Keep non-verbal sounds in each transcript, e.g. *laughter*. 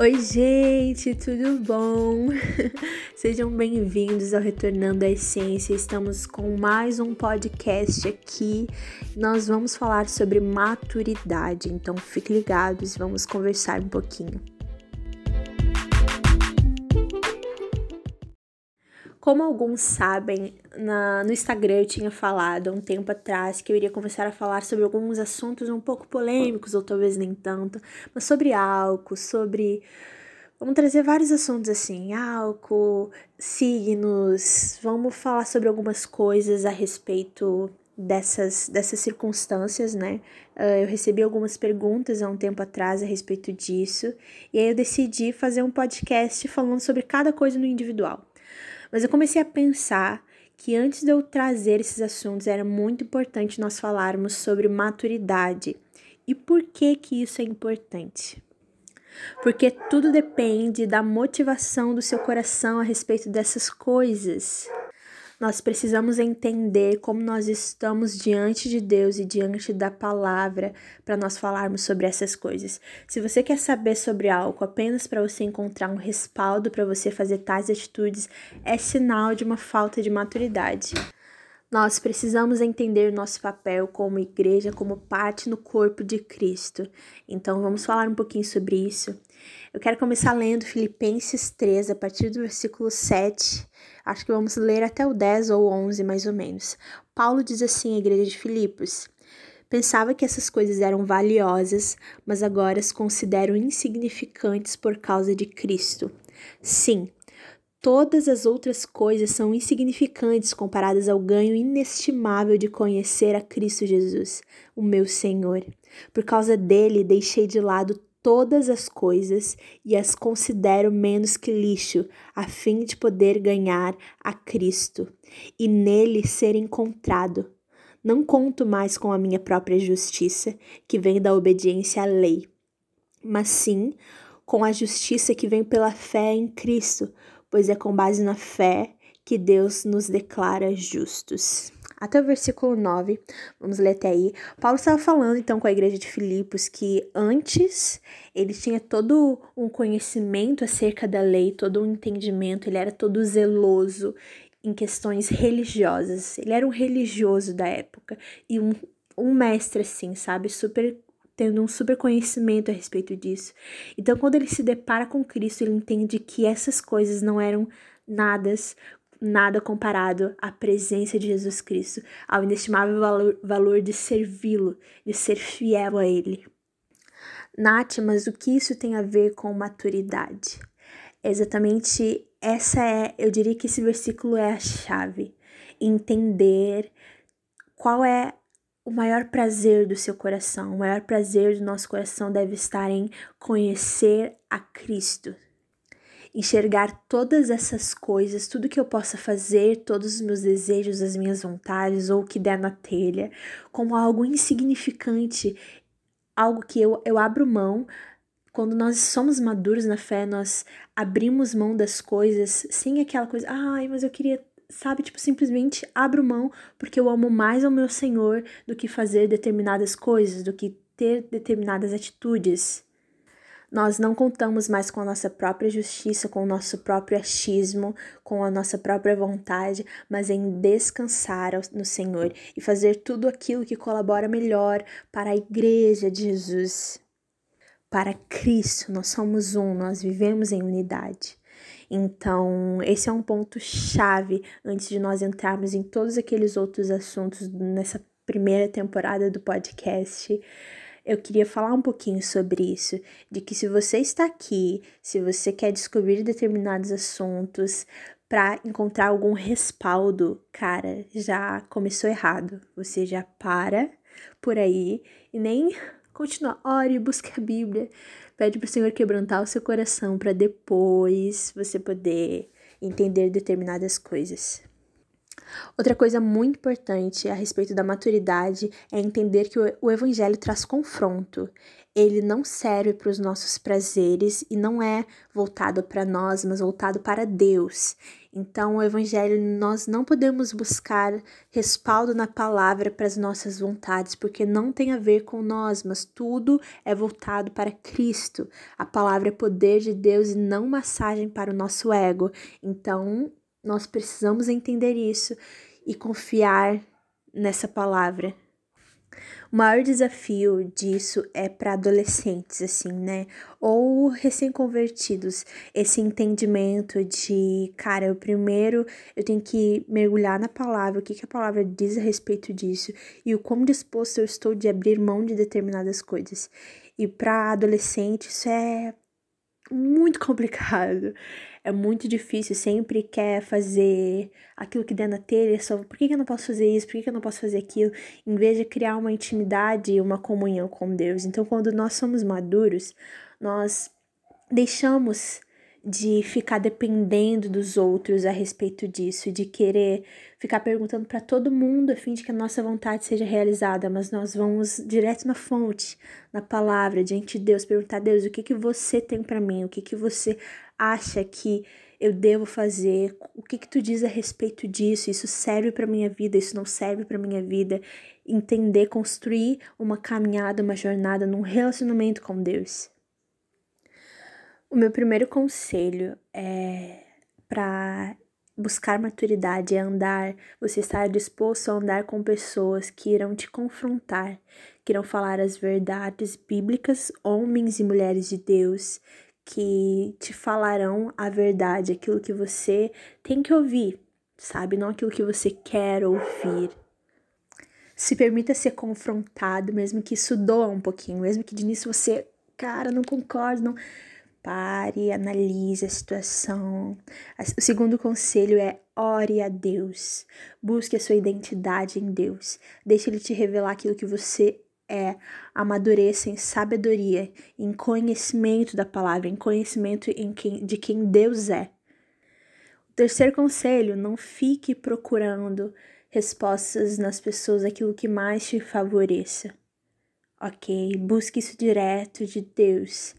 Oi, gente, tudo bom? *laughs* Sejam bem-vindos ao Retornando à Essência. Estamos com mais um podcast aqui. Nós vamos falar sobre maturidade, então fiquem ligados vamos conversar um pouquinho. Como alguns sabem, na, no Instagram eu tinha falado há um tempo atrás que eu iria começar a falar sobre alguns assuntos um pouco polêmicos, ou talvez nem tanto, mas sobre álcool, sobre. Vamos trazer vários assuntos assim: álcool, signos, vamos falar sobre algumas coisas a respeito dessas, dessas circunstâncias, né? Uh, eu recebi algumas perguntas há um tempo atrás a respeito disso, e aí eu decidi fazer um podcast falando sobre cada coisa no individual. Mas eu comecei a pensar que antes de eu trazer esses assuntos era muito importante nós falarmos sobre maturidade. E por que que isso é importante? Porque tudo depende da motivação do seu coração a respeito dessas coisas. Nós precisamos entender como nós estamos diante de Deus e diante da palavra para nós falarmos sobre essas coisas. Se você quer saber sobre algo apenas para você encontrar um respaldo para você fazer tais atitudes, é sinal de uma falta de maturidade. Nós precisamos entender nosso papel como igreja, como parte no corpo de Cristo. Então vamos falar um pouquinho sobre isso. Eu quero começar lendo Filipenses 3, a partir do versículo 7 Acho que vamos ler até o 10 ou 11 mais ou menos. Paulo diz assim à igreja de Filipos: Pensava que essas coisas eram valiosas, mas agora as considero insignificantes por causa de Cristo. Sim, todas as outras coisas são insignificantes comparadas ao ganho inestimável de conhecer a Cristo Jesus, o meu Senhor. Por causa dele, deixei de lado todas as coisas e as considero menos que lixo, a fim de poder ganhar a Cristo e nele ser encontrado. Não conto mais com a minha própria justiça, que vem da obediência à lei, mas sim com a justiça que vem pela fé em Cristo, pois é com base na fé que Deus nos declara justos até o versículo 9, vamos ler até aí. Paulo estava falando então com a igreja de Filipos que antes ele tinha todo um conhecimento acerca da lei, todo um entendimento, ele era todo zeloso em questões religiosas. Ele era um religioso da época e um, um mestre, assim, sabe? Super tendo um super conhecimento a respeito disso. Então, quando ele se depara com Cristo, ele entende que essas coisas não eram nadas nada comparado à presença de Jesus Cristo, ao inestimável valor, valor de servi-lo, de ser fiel a Ele. Nath, mas o que isso tem a ver com maturidade? Exatamente essa é, eu diria que esse versículo é a chave. Entender qual é o maior prazer do seu coração. O maior prazer do nosso coração deve estar em conhecer a Cristo, enxergar todas essas coisas, tudo que eu possa fazer, todos os meus desejos, as minhas vontades ou o que der na telha, como algo insignificante, algo que eu, eu abro mão. Quando nós somos maduros na fé, nós abrimos mão das coisas sem aquela coisa, ai, mas eu queria sabe? Tipo, simplesmente abro mão porque eu amo mais ao meu Senhor do que fazer determinadas coisas, do que ter determinadas atitudes. Nós não contamos mais com a nossa própria justiça, com o nosso próprio achismo, com a nossa própria vontade, mas em descansar no Senhor e fazer tudo aquilo que colabora melhor para a igreja de Jesus. Para Cristo, nós somos um, nós vivemos em unidade. Então, esse é um ponto chave antes de nós entrarmos em todos aqueles outros assuntos nessa primeira temporada do podcast eu queria falar um pouquinho sobre isso, de que se você está aqui, se você quer descobrir determinados assuntos para encontrar algum respaldo, cara, já começou errado. Você já para por aí e nem *laughs* continua, ore, busque a Bíblia, pede para o Senhor quebrantar o seu coração para depois você poder entender determinadas coisas. Outra coisa muito importante a respeito da maturidade é entender que o evangelho traz confronto. Ele não serve para os nossos prazeres e não é voltado para nós, mas voltado para Deus. Então, o evangelho nós não podemos buscar respaldo na palavra para as nossas vontades, porque não tem a ver com nós, mas tudo é voltado para Cristo. A palavra é poder de Deus e não massagem para o nosso ego. Então, nós precisamos entender isso e confiar nessa palavra. O maior desafio disso é para adolescentes, assim, né? Ou recém-convertidos. Esse entendimento de, cara, eu primeiro eu tenho que mergulhar na palavra, o que, que a palavra diz a respeito disso e o quão disposto eu estou de abrir mão de determinadas coisas. E para adolescente isso é muito complicado. É muito difícil, sempre quer fazer aquilo que der na telha, só por que, que eu não posso fazer isso, por que, que eu não posso fazer aquilo, em vez de criar uma intimidade e uma comunhão com Deus. Então, quando nós somos maduros, nós deixamos de ficar dependendo dos outros a respeito disso, de querer ficar perguntando para todo mundo a fim de que a nossa vontade seja realizada, mas nós vamos direto na fonte, na palavra, diante de Deus, perguntar a Deus, o que que você tem para mim? O que que você acha que eu devo fazer? O que que tu diz a respeito disso? Isso serve para minha vida? Isso não serve para minha vida? Entender, construir uma caminhada, uma jornada num relacionamento com Deus. O meu primeiro conselho é para buscar maturidade é andar, você estar disposto a andar com pessoas que irão te confrontar, que irão falar as verdades bíblicas, homens e mulheres de Deus, que te falarão a verdade, aquilo que você tem que ouvir, sabe? Não aquilo que você quer ouvir. Se permita ser confrontado, mesmo que isso doa um pouquinho, mesmo que de início você, cara, não concordo, não Pare, analise a situação. O segundo conselho é ore a Deus. Busque a sua identidade em Deus. Deixe Ele te revelar aquilo que você é. Amadureça em sabedoria, em conhecimento da palavra, em conhecimento em quem, de quem Deus é. O terceiro conselho, não fique procurando respostas nas pessoas, aquilo que mais te favoreça. Ok? Busque isso direto de Deus.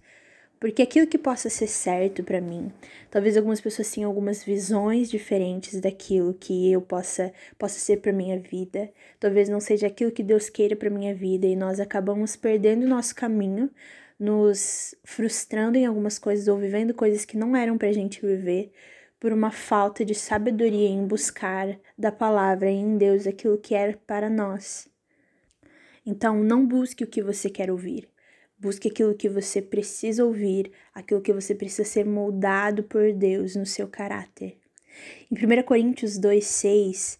Porque aquilo que possa ser certo para mim, talvez algumas pessoas tenham algumas visões diferentes daquilo que eu possa possa ser para minha vida. Talvez não seja aquilo que Deus queira para minha vida e nós acabamos perdendo o nosso caminho, nos frustrando em algumas coisas ou vivendo coisas que não eram pra gente viver por uma falta de sabedoria em buscar da palavra em Deus aquilo que é para nós. Então, não busque o que você quer ouvir. Busque aquilo que você precisa ouvir, aquilo que você precisa ser moldado por Deus no seu caráter. Em 1 Coríntios 2,6,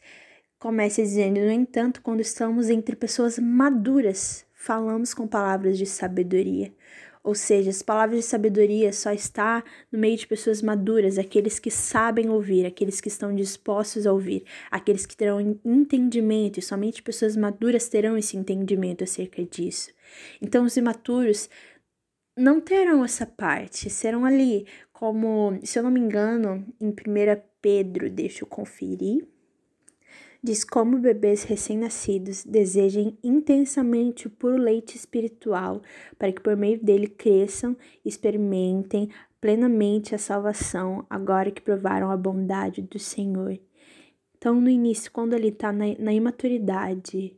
começa dizendo: No entanto, quando estamos entre pessoas maduras, falamos com palavras de sabedoria. Ou seja, as palavras de sabedoria só está no meio de pessoas maduras, aqueles que sabem ouvir, aqueles que estão dispostos a ouvir, aqueles que terão entendimento, e somente pessoas maduras terão esse entendimento acerca disso. Então, os imaturos não terão essa parte, serão ali como, se eu não me engano, em 1 Pedro, deixa eu conferir diz como bebês recém-nascidos desejem intensamente o puro leite espiritual, para que por meio dele cresçam e experimentem plenamente a salvação, agora que provaram a bondade do Senhor. Então, no início, quando ele está na, na imaturidade,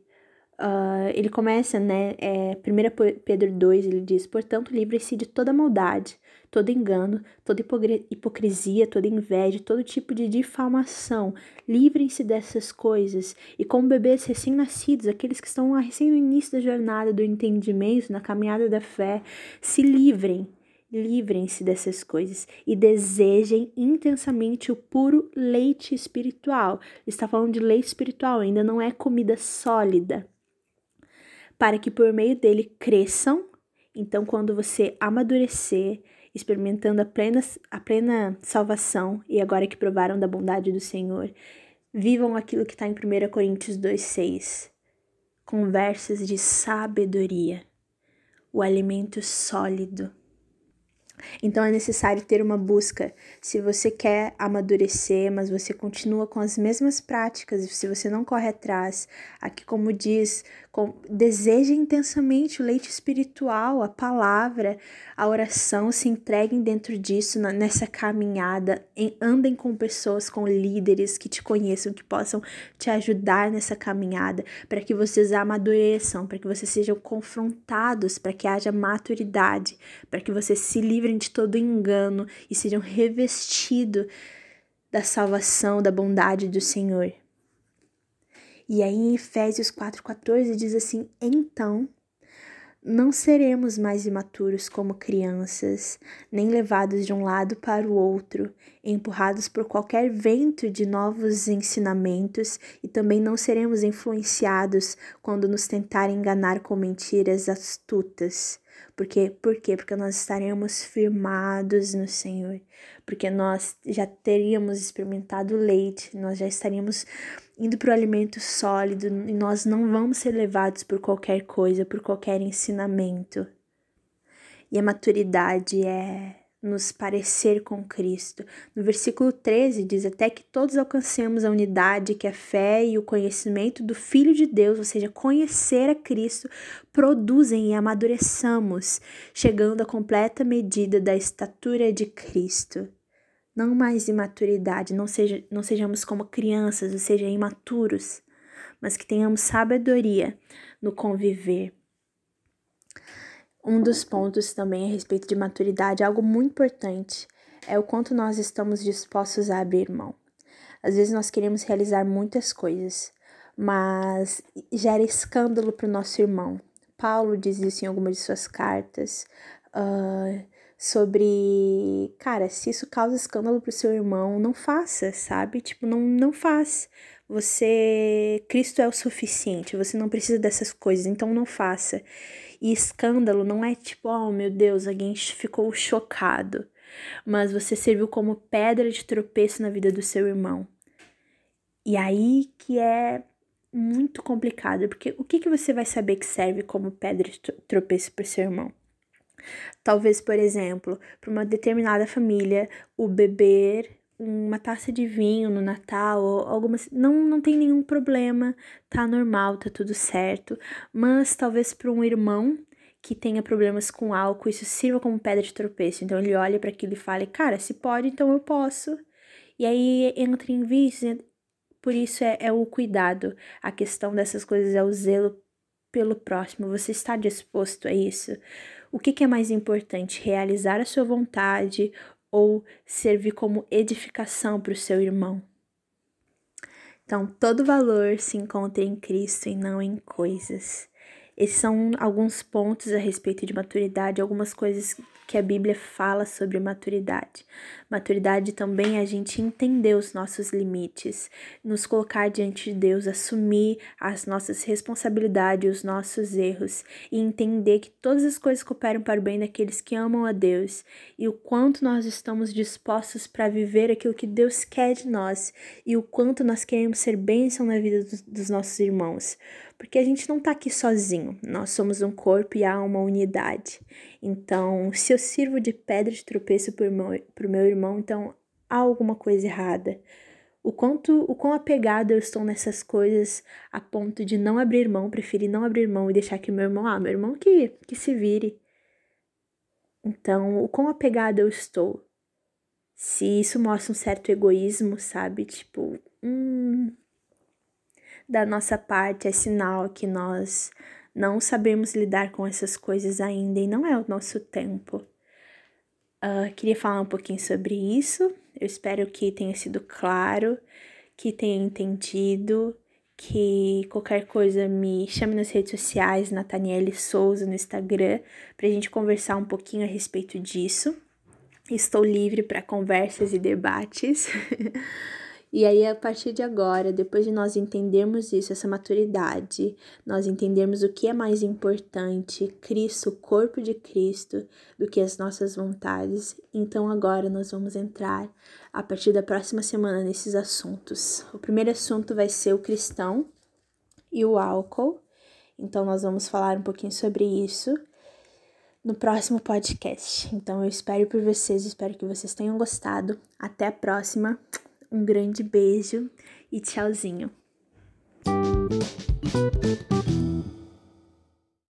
Uh, ele começa, né? É, 1 Pedro 2, ele diz: Portanto, livre-se de toda maldade, todo engano, toda hipocrisia, toda inveja, todo tipo de difamação. Livrem-se dessas coisas. E como bebês recém-nascidos, aqueles que estão recém no início da jornada do entendimento, na caminhada da fé, se livrem. Livrem-se dessas coisas e desejem intensamente o puro leite espiritual. Está falando de leite espiritual, ainda não é comida sólida para que por meio dele cresçam. Então, quando você amadurecer, experimentando a plena, a plena salvação, e agora que provaram da bondade do Senhor, vivam aquilo que está em 1 Coríntios 2,6. Conversas de sabedoria, o alimento sólido. Então é necessário ter uma busca. Se você quer amadurecer, mas você continua com as mesmas práticas, se você não corre atrás, aqui como diz, com, intensamente o leite espiritual, a palavra, a oração, se entreguem dentro disso, na, nessa caminhada, em, andem com pessoas, com líderes que te conheçam, que possam te ajudar nessa caminhada, para que vocês amadureçam, para que vocês sejam confrontados, para que haja maturidade, para que vocês se livrem de todo engano e sejam revestidos da salvação, da bondade do Senhor. E aí em Efésios 4,14 diz assim: Então não seremos mais imaturos como crianças, nem levados de um lado para o outro, empurrados por qualquer vento de novos ensinamentos, e também não seremos influenciados quando nos tentarem enganar com mentiras astutas. Porque, por quê? Porque nós estaremos firmados no Senhor, porque nós já teríamos experimentado leite, nós já estaríamos indo para o alimento sólido e nós não vamos ser levados por qualquer coisa, por qualquer ensinamento. E a maturidade é nos parecer com Cristo. No versículo 13 diz até que todos alcancemos a unidade que a fé e o conhecimento do Filho de Deus, ou seja, conhecer a Cristo, produzem e amadureçamos, chegando à completa medida da estatura de Cristo. Não mais imaturidade, não, seja, não sejamos como crianças, ou seja, imaturos, mas que tenhamos sabedoria no conviver um dos pontos também a respeito de maturidade, algo muito importante, é o quanto nós estamos dispostos a abrir mão. Às vezes nós queremos realizar muitas coisas, mas gera escândalo para o nosso irmão. Paulo diz isso em algumas de suas cartas. Uh, sobre, cara, se isso causa escândalo pro seu irmão, não faça, sabe? Tipo, não, não faz. Você, Cristo é o suficiente, você não precisa dessas coisas, então não faça. E escândalo não é tipo, oh meu Deus, alguém ficou chocado, mas você serviu como pedra de tropeço na vida do seu irmão. E aí que é muito complicado, porque o que, que você vai saber que serve como pedra de tropeço para seu irmão? Talvez, por exemplo, para uma determinada família, o beber uma taça de vinho no Natal ou alguma não não tem nenhum problema, tá normal, tá tudo certo, mas talvez para um irmão que tenha problemas com álcool, isso sirva como pedra de tropeço. Então ele olha para aquilo e fala: "Cara, se pode, então eu posso". E aí entra em vício, por isso é, é o cuidado. A questão dessas coisas é o zelo pelo próximo. Você está disposto a isso? O que, que é mais importante? Realizar a sua vontade ou servir como edificação para o seu irmão. Então, todo valor se encontra em Cristo e não em coisas. Esses são alguns pontos a respeito de maturidade, algumas coisas que a Bíblia fala sobre maturidade. Maturidade também é a gente entender os nossos limites, nos colocar diante de Deus, assumir as nossas responsabilidades, os nossos erros e entender que todas as coisas cooperam para o bem daqueles que amam a Deus e o quanto nós estamos dispostos para viver aquilo que Deus quer de nós e o quanto nós queremos ser bênção na vida dos, dos nossos irmãos. Porque a gente não está aqui sozinho, nós somos um corpo e há uma unidade. Então, se eu sirvo de pedra de tropeço para o meu irmão, então há alguma coisa errada. O quanto, o quão apegado eu estou nessas coisas a ponto de não abrir mão, preferir não abrir mão e deixar que meu irmão, ah, meu irmão que, que se vire. Então, o quão apegado eu estou. Se isso mostra um certo egoísmo, sabe? Tipo, hum, da nossa parte é sinal que nós não sabemos lidar com essas coisas ainda e não é o nosso tempo. Uh, queria falar um pouquinho sobre isso. Eu espero que tenha sido claro, que tenha entendido, que qualquer coisa me chame nas redes sociais, Nathaniele Souza no Instagram, para a gente conversar um pouquinho a respeito disso. Estou livre para conversas e debates. *laughs* E aí, a partir de agora, depois de nós entendermos isso, essa maturidade, nós entendermos o que é mais importante, Cristo, o corpo de Cristo, do que as nossas vontades, então agora nós vamos entrar a partir da próxima semana nesses assuntos. O primeiro assunto vai ser o cristão e o álcool, então nós vamos falar um pouquinho sobre isso. no próximo podcast. Então eu espero por vocês, espero que vocês tenham gostado. Até a próxima. Um grande beijo e tchauzinho.